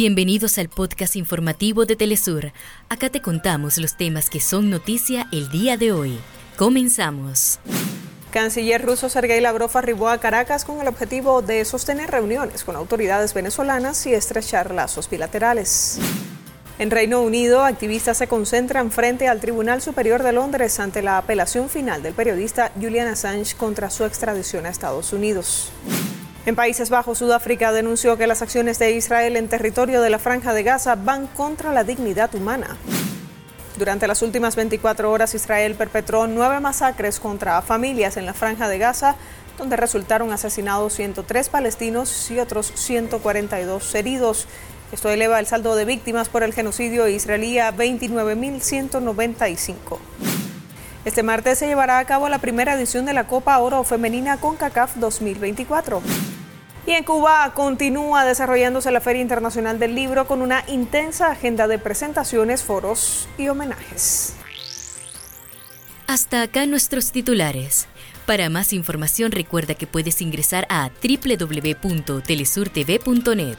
Bienvenidos al podcast informativo de Telesur. Acá te contamos los temas que son noticia el día de hoy. Comenzamos. Canciller ruso Sergei Lavrov arribó a Caracas con el objetivo de sostener reuniones con autoridades venezolanas y estrechar lazos bilaterales. En Reino Unido, activistas se concentran frente al Tribunal Superior de Londres ante la apelación final del periodista Julian Assange contra su extradición a Estados Unidos. En Países Bajos, Sudáfrica denunció que las acciones de Israel en territorio de la Franja de Gaza van contra la dignidad humana. Durante las últimas 24 horas, Israel perpetró nueve masacres contra familias en la Franja de Gaza, donde resultaron asesinados 103 palestinos y otros 142 heridos. Esto eleva el saldo de víctimas por el genocidio israelí a 29.195. Este martes se llevará a cabo la primera edición de la Copa Oro Femenina CONCACAF 2024. Y en Cuba continúa desarrollándose la Feria Internacional del Libro con una intensa agenda de presentaciones, foros y homenajes. Hasta acá nuestros titulares. Para más información recuerda que puedes ingresar a www.telesurtv.net.